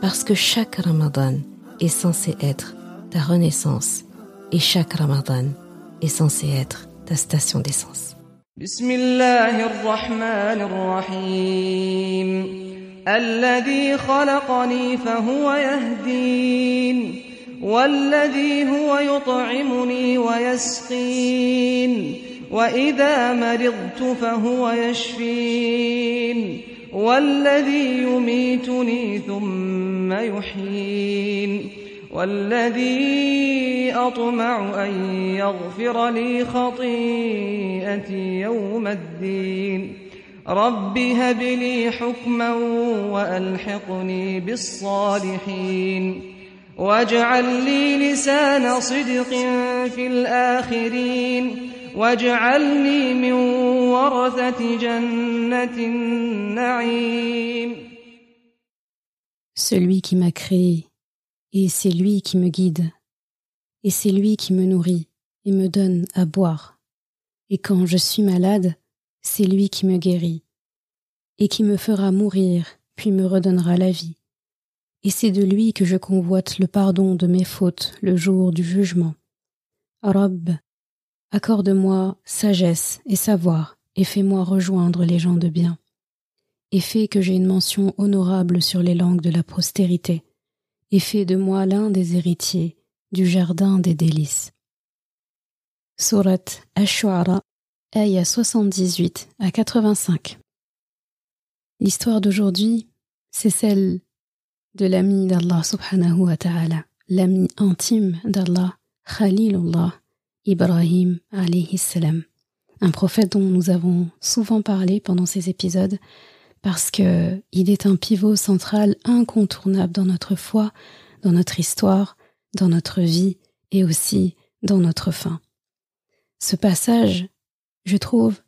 parce que chaque Ramadan est censé être ta renaissance et chaque Ramadan est censé être ta station d'essence. بسم الله الرحمن الرحيم الذي خلقني فهو يهدين والذي هو يطعمني ويسقين وإذا مرضت فهو يشفين والذي يميتني ثم يحيين والذي أطمع أن يغفر لي خطيئتي يوم الدين. رب هب لي حكما وألحقني بالصالحين. واجعل لي لسان صدق في الآخرين. واجعلني من ورثة جنة النعيم Celui qui m'a créé, et c'est lui qui me guide, et c'est lui qui me nourrit et me donne à boire. Et quand je suis malade, c'est lui qui me guérit, et qui me fera mourir, puis me redonnera la vie. Et c'est de lui que je convoite le pardon de mes fautes le jour du jugement. Rabb, accorde-moi sagesse et savoir, et fais-moi rejoindre les gens de bien. Et fais que j'ai une mention honorable sur les langues de la postérité, et fais de moi l'un des héritiers du jardin des délices. Surat Ash-Shu'ara, ayah 78 à 85. L'histoire d'aujourd'hui, c'est celle de l'ami d'Allah subhanahu wa ta'ala, l'ami intime d'Allah, Khalilullah, Ibrahim alayhi salam, un prophète dont nous avons souvent parlé pendant ces épisodes parce que il est un pivot central incontournable dans notre foi, dans notre histoire, dans notre vie et aussi dans notre fin. Ce passage, je trouve,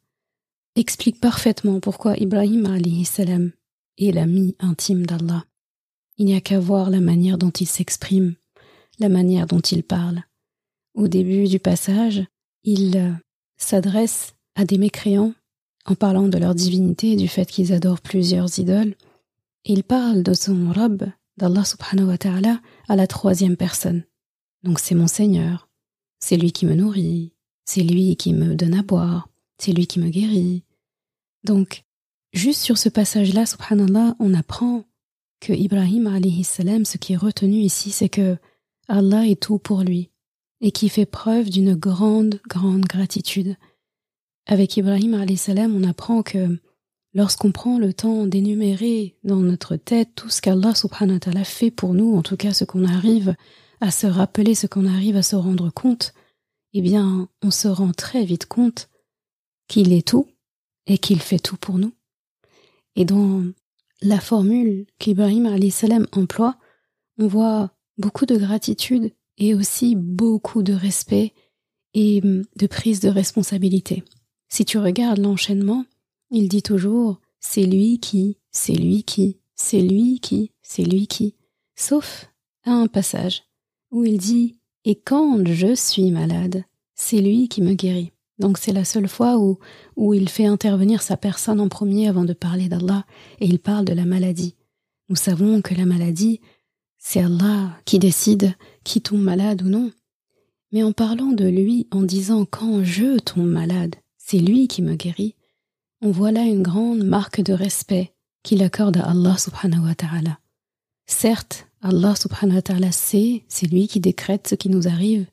explique parfaitement pourquoi Ibrahim alayhi salam est l'ami intime d'Allah. Il n'y a qu'à voir la manière dont il s'exprime, la manière dont il parle. Au début du passage, il s'adresse à des mécréants en parlant de leur divinité et du fait qu'ils adorent plusieurs idoles. Il parle de son Rabb, d'Allah subhanahu wa ta'ala, à la troisième personne. Donc c'est mon Seigneur, c'est lui qui me nourrit, c'est lui qui me donne à boire, c'est lui qui me guérit. Donc, juste sur ce passage-là, subhanallah, on apprend que Ibrahim alayhi salam, ce qui est retenu ici, c'est que Allah est tout pour lui et qui fait preuve d'une grande, grande gratitude. Avec Ibrahim salam, on apprend que lorsqu'on prend le temps d'énumérer dans notre tête tout ce qu'Allah subhanahu wa ta'ala fait pour nous, en tout cas ce qu'on arrive à se rappeler, ce qu'on arrive à se rendre compte, eh bien, on se rend très vite compte qu'il est tout et qu'il fait tout pour nous. Et dans la formule qu'Ibrahim salam emploie, on voit beaucoup de gratitude et aussi beaucoup de respect et de prise de responsabilité. Si tu regardes l'enchaînement, il dit toujours c'est lui qui, c'est lui qui, c'est lui qui, c'est lui qui, sauf à un passage où il dit et quand je suis malade, c'est lui qui me guérit. Donc c'est la seule fois où, où il fait intervenir sa personne en premier avant de parler d'Allah et il parle de la maladie. Nous savons que la maladie, c'est Allah qui décide qui tombe malade ou non. Mais en parlant de lui, en disant quand je tombe malade, c'est lui qui me guérit, on voit là une grande marque de respect qu'il accorde à Allah subhanahu wa ta'ala. Certes, Allah subhanahu wa ta'ala sait, c'est lui qui décrète ce qui nous arrive,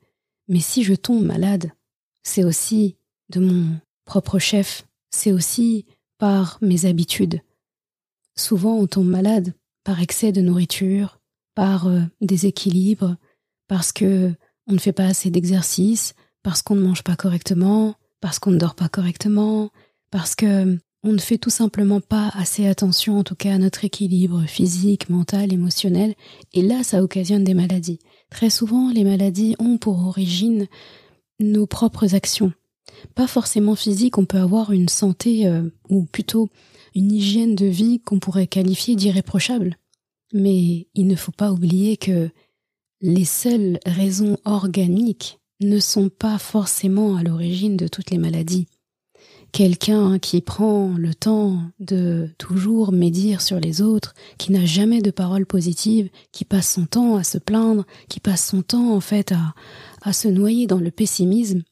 mais si je tombe malade, c'est aussi de mon propre chef, c'est aussi par mes habitudes. Souvent on tombe malade par excès de nourriture, par euh, déséquilibre, parce que on ne fait pas assez d'exercice, parce qu'on ne mange pas correctement, parce qu'on ne dort pas correctement, parce que on ne fait tout simplement pas assez attention, en tout cas, à notre équilibre physique, mental, émotionnel, et là, ça occasionne des maladies. Très souvent, les maladies ont pour origine nos propres actions. Pas forcément physique, on peut avoir une santé, euh, ou plutôt une hygiène de vie qu'on pourrait qualifier d'irréprochable. Mais il ne faut pas oublier que les seules raisons organiques ne sont pas forcément à l'origine de toutes les maladies. Quelqu'un qui prend le temps de toujours médire sur les autres, qui n'a jamais de paroles positives, qui passe son temps à se plaindre, qui passe son temps en fait à, à se noyer dans le pessimisme,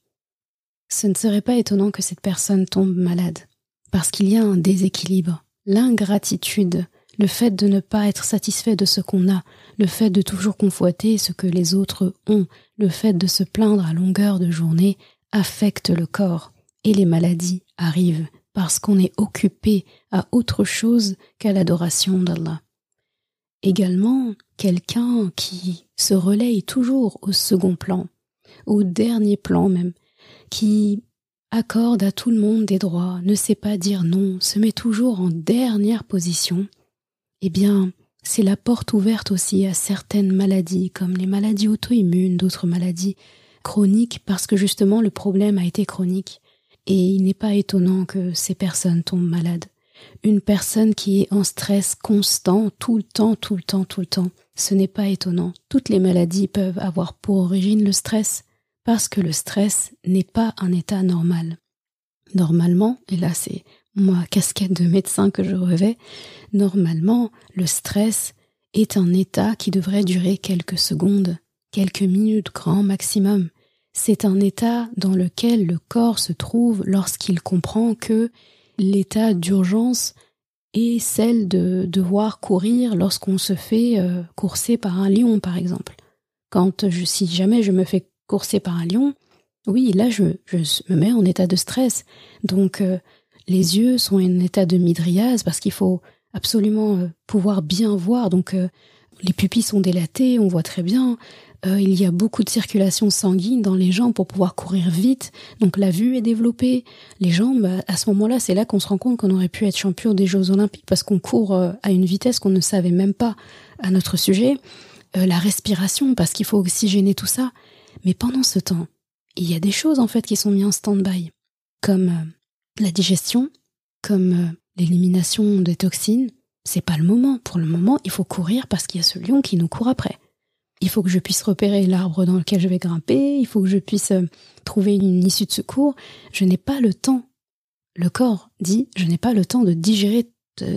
ce ne serait pas étonnant que cette personne tombe malade, parce qu'il y a un déséquilibre. L'ingratitude, le fait de ne pas être satisfait de ce qu'on a, le fait de toujours convoiter ce que les autres ont, le fait de se plaindre à longueur de journée affecte le corps et les maladies arrivent parce qu'on est occupé à autre chose qu'à l'adoration d'Allah. Également, quelqu'un qui se relaye toujours au second plan, au dernier plan même, qui accorde à tout le monde des droits, ne sait pas dire non, se met toujours en dernière position, eh bien, c'est la porte ouverte aussi à certaines maladies, comme les maladies auto-immunes, d'autres maladies chroniques, parce que justement le problème a été chronique. Et il n'est pas étonnant que ces personnes tombent malades. Une personne qui est en stress constant, tout le temps, tout le temps, tout le temps, ce n'est pas étonnant. Toutes les maladies peuvent avoir pour origine le stress, parce que le stress n'est pas un état normal. Normalement, et là c'est moi casquette de médecin que je revais, normalement le stress est un état qui devrait durer quelques secondes, quelques minutes grand maximum. C'est un état dans lequel le corps se trouve lorsqu'il comprend que l'état d'urgence est celle de devoir courir lorsqu'on se fait euh, courser par un lion, par exemple. Quand je, si jamais je me fais courser par un lion, oui, là je, je me mets en état de stress. Donc euh, les yeux sont en état de midriase parce qu'il faut absolument euh, pouvoir bien voir. Donc les pupilles sont dilatées, on voit très bien. Euh, il y a beaucoup de circulation sanguine dans les jambes pour pouvoir courir vite. Donc la vue est développée. Les jambes, à ce moment-là, c'est là, qu'on se rend compte qu'on aurait pu être champion des Jeux Olympiques parce qu'on court euh, à une vitesse qu'on ne savait même pas à notre sujet. Euh, la respiration, parce qu'il faut oxygéner tout ça. Mais pendant ce temps, il y a des choses en fait qui sont mises en stand-by, comme la digestion, comme l'élimination des toxines. C'est pas le moment. Pour le moment, il faut courir parce qu'il y a ce lion qui nous court après. Il faut que je puisse repérer l'arbre dans lequel je vais grimper, il faut que je puisse euh, trouver une issue de secours. Je n'ai pas le temps. Le corps dit, je n'ai pas le temps de digérer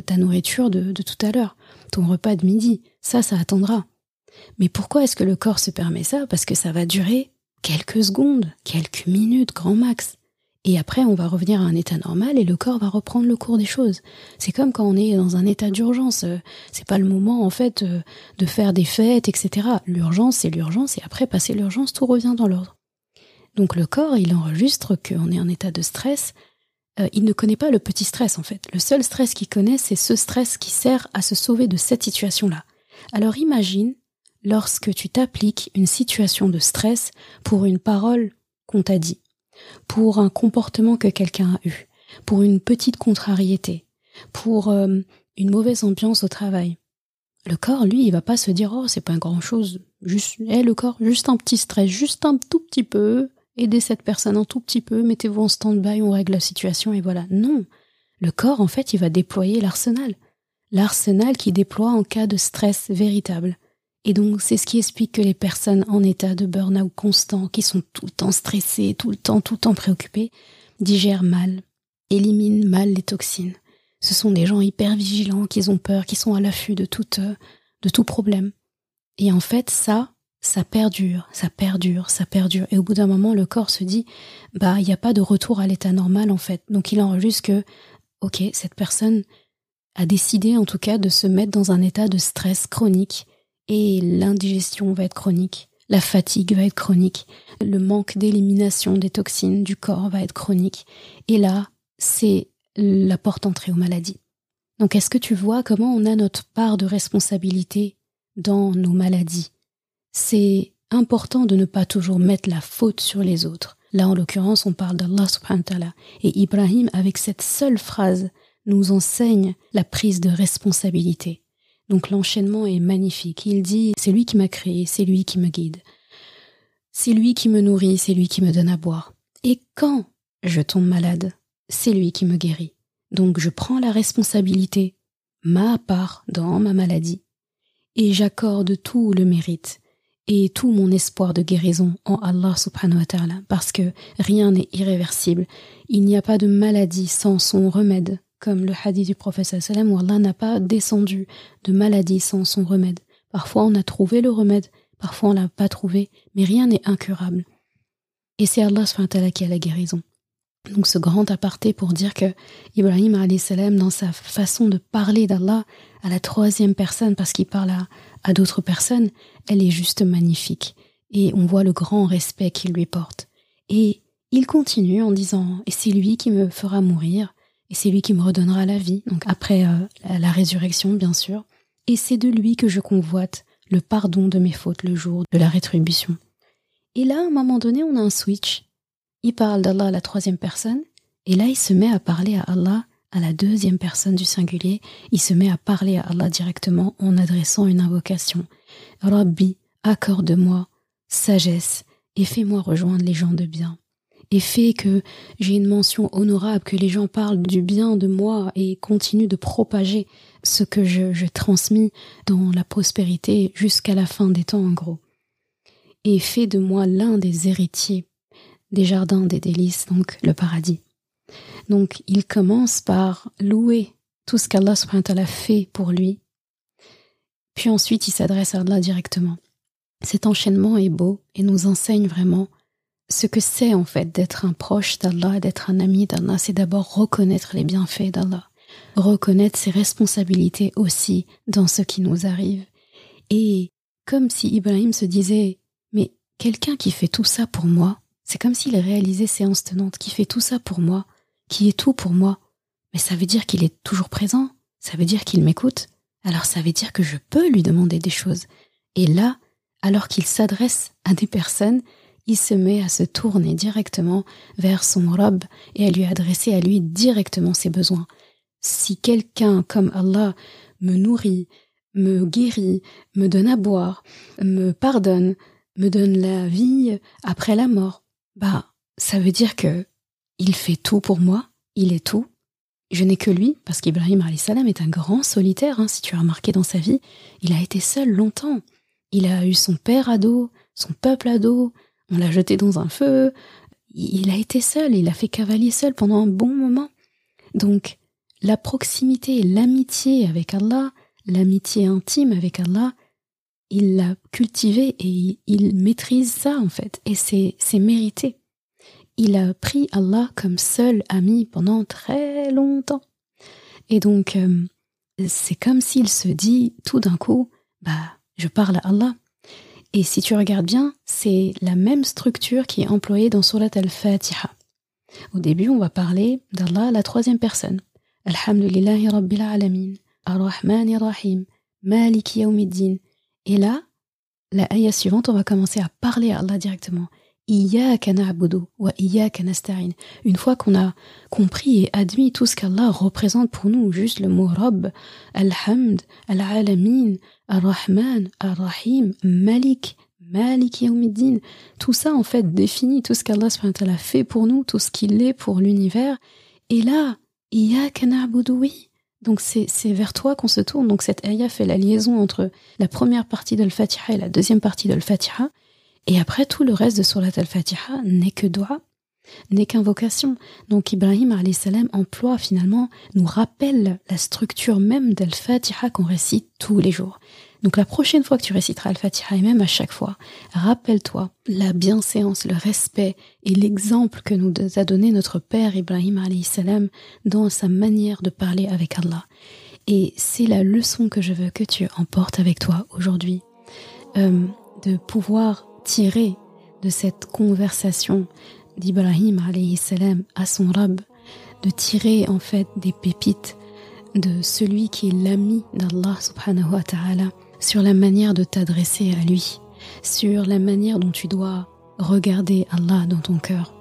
ta nourriture de, de tout à l'heure, ton repas de midi. Ça, ça attendra. Mais pourquoi est-ce que le corps se permet ça? Parce que ça va durer quelques secondes, quelques minutes, grand max. Et après, on va revenir à un état normal et le corps va reprendre le cours des choses. C'est comme quand on est dans un état d'urgence. Euh, c'est pas le moment, en fait, euh, de faire des fêtes, etc. L'urgence, c'est l'urgence et après, passer l'urgence, tout revient dans l'ordre. Donc le corps, il enregistre qu'on est en état de stress. Euh, il ne connaît pas le petit stress, en fait. Le seul stress qu'il connaît, c'est ce stress qui sert à se sauver de cette situation-là. Alors imagine lorsque tu t'appliques une situation de stress pour une parole qu'on t'a dit pour un comportement que quelqu'un a eu, pour une petite contrariété, pour euh, une mauvaise ambiance au travail. Le corps, lui, il va pas se dire oh c'est pas grand chose, juste eh, le corps, juste un petit stress, juste un tout petit peu, aidez cette personne un tout petit peu, mettez-vous en stand-by, on règle la situation et voilà. Non, le corps en fait, il va déployer l'arsenal, l'arsenal qui déploie en cas de stress véritable. Et donc, c'est ce qui explique que les personnes en état de burn-out constant, qui sont tout le temps stressées, tout le temps, tout le temps préoccupées, digèrent mal, éliminent mal les toxines. Ce sont des gens hyper vigilants, qui ont peur, qui sont à l'affût de tout, euh, de tout problème. Et en fait, ça, ça perdure, ça perdure, ça perdure. Et au bout d'un moment, le corps se dit, bah, il n'y a pas de retour à l'état normal, en fait. Donc, il enregistre que, ok, cette personne a décidé, en tout cas, de se mettre dans un état de stress chronique et l'indigestion va être chronique, la fatigue va être chronique, le manque d'élimination des toxines du corps va être chronique. Et là, c'est la porte entrée aux maladies. Donc est-ce que tu vois comment on a notre part de responsabilité dans nos maladies? C'est important de ne pas toujours mettre la faute sur les autres. Là, en l'occurrence, on parle d'Allah subhanahu wa ta'ala. Et Ibrahim, avec cette seule phrase, nous enseigne la prise de responsabilité. Donc l'enchaînement est magnifique. Il dit, c'est lui qui m'a créé, c'est lui qui me guide. C'est lui qui me nourrit, c'est lui qui me donne à boire. Et quand je tombe malade, c'est lui qui me guérit. Donc je prends la responsabilité, ma part dans ma maladie, et j'accorde tout le mérite et tout mon espoir de guérison en Allah subhanahu wa ta'ala, parce que rien n'est irréversible. Il n'y a pas de maladie sans son remède, comme le hadith du prophète sallam où Allah n'a pas descendu de maladie sans son remède. Parfois on a trouvé le remède, parfois on l'a pas trouvé, mais rien n'est incurable. Et c'est Allah qui a la guérison. Donc ce grand aparté pour dire que Ibrahim salam dans sa façon de parler d'Allah à la troisième personne parce qu'il parle à d'autres personnes, elle est juste magnifique. Et on voit le grand respect qu'il lui porte. Et il continue en disant et c'est lui qui me fera mourir et c'est lui qui me redonnera la vie. Donc après euh, la résurrection bien sûr. Et c'est de lui que je convoite le pardon de mes fautes le jour de la rétribution. Et là, à un moment donné, on a un switch il parle d'Allah à la troisième personne, et là il se met à parler à Allah à la deuxième personne du singulier, il se met à parler à Allah directement en adressant une invocation. Rabbi, accorde-moi sagesse et fais-moi rejoindre les gens de bien. Et fais que j'ai une mention honorable, que les gens parlent du bien de moi et continuent de propager ce que je, transmis dans la prospérité jusqu'à la fin des temps en gros. Et fais de moi l'un des héritiers des jardins des délices, donc le paradis. Donc il commence par louer tout ce qu'Allah a fait pour lui, puis ensuite il s'adresse à Allah directement. Cet enchaînement est beau et nous enseigne vraiment ce que c'est en fait d'être un proche d'Allah, d'être un ami d'Allah, c'est d'abord reconnaître les bienfaits d'Allah, reconnaître ses responsabilités aussi dans ce qui nous arrive. Et comme si Ibrahim se disait, mais quelqu'un qui fait tout ça pour moi, c'est comme s'il réalisait séance tenante, qui fait tout ça pour moi, qui est tout pour moi. Mais ça veut dire qu'il est toujours présent, ça veut dire qu'il m'écoute, alors ça veut dire que je peux lui demander des choses. Et là, alors qu'il s'adresse à des personnes, il se met à se tourner directement vers son robe et à lui adresser à lui directement ses besoins. Si quelqu'un comme Allah me nourrit, me guérit, me donne à boire, me pardonne, me donne la vie après la mort, bah, ça veut dire que il fait tout pour moi, il est tout. Je n'ai que lui, parce qu'Ibrahim salam est un grand solitaire, hein, si tu as remarqué dans sa vie. Il a été seul longtemps. Il a eu son père à dos, son peuple à dos, on l'a jeté dans un feu. Il a été seul, il a fait cavalier seul pendant un bon moment. Donc, la proximité, l'amitié avec Allah, l'amitié intime avec Allah, il l'a cultivé et il maîtrise ça en fait, et c'est mérité. Il a pris Allah comme seul ami pendant très longtemps. Et donc, euh, c'est comme s'il se dit tout d'un coup, bah, je parle à Allah. Et si tu regardes bien, c'est la même structure qui est employée dans Surat al-Fatiha. Au début, on va parler d'Allah la troisième personne. Alhamdulillahi Rabbil Alamin, Ar-Rahman Rahim, Maliki Yawmiddin, et là, la ayah suivante, on va commencer à parler à Allah directement. wa Une fois qu'on a compris et admis tout ce qu'Allah représente pour nous, juste le mot Rabb, Alhamd, Al-Alamin, Ar-Rahman, Ar-Rahim, Malik, Malik Yawmiddin, tout ça en fait définit tout ce qu'Allah a fait pour nous, tout ce qu'il est pour l'univers. Et là, Iyaka na'budu, donc c'est vers toi qu'on se tourne. Donc cette ayah fait la liaison entre la première partie de l'Al-Fatiha et la deuxième partie de l'Al-Fatiha. Et après, tout le reste de Surat al-Fatiha n'est que doigt, n'est qu'invocation. Donc Ibrahim salam emploie finalement, nous rappelle la structure même d'Al-Fatiha qu'on récite tous les jours. Donc la prochaine fois que tu réciteras Al-Fatiha et même à chaque fois, rappelle-toi la bienséance, le respect et l'exemple que nous a donné notre père Ibrahim salam dans sa manière de parler avec Allah. Et c'est la leçon que je veux que tu emportes avec toi aujourd'hui, euh, de pouvoir tirer de cette conversation d'Ibrahim salam à son Rab, de tirer en fait des pépites de celui qui est l'ami d'Allah subhanahu wa ta'ala sur la manière de t'adresser à lui, sur la manière dont tu dois regarder Allah dans ton cœur,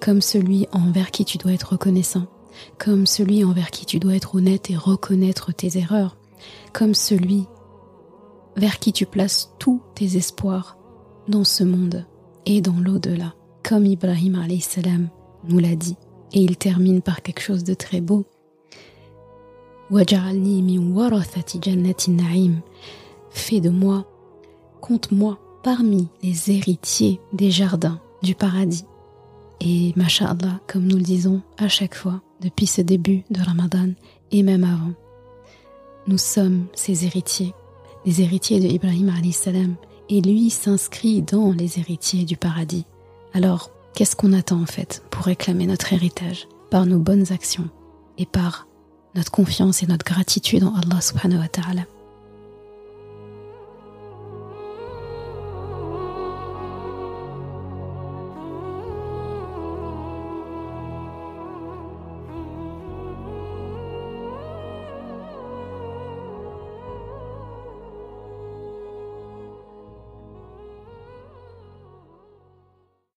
comme celui envers qui tu dois être reconnaissant, comme celui envers qui tu dois être honnête et reconnaître tes erreurs, comme celui vers qui tu places tous tes espoirs dans ce monde et dans l'au-delà, comme Ibrahim salam nous l'a dit. Et il termine par quelque chose de très beau. Fais de moi, compte-moi parmi les héritiers des jardins du paradis. Et masha'Allah, comme nous le disons à chaque fois, depuis ce début de Ramadan et même avant, nous sommes ses héritiers, les héritiers de Ibrahim salam, et lui s'inscrit dans les héritiers du paradis. Alors, qu'est-ce qu'on attend en fait pour réclamer notre héritage Par nos bonnes actions et par notre confiance et notre gratitude en Allah.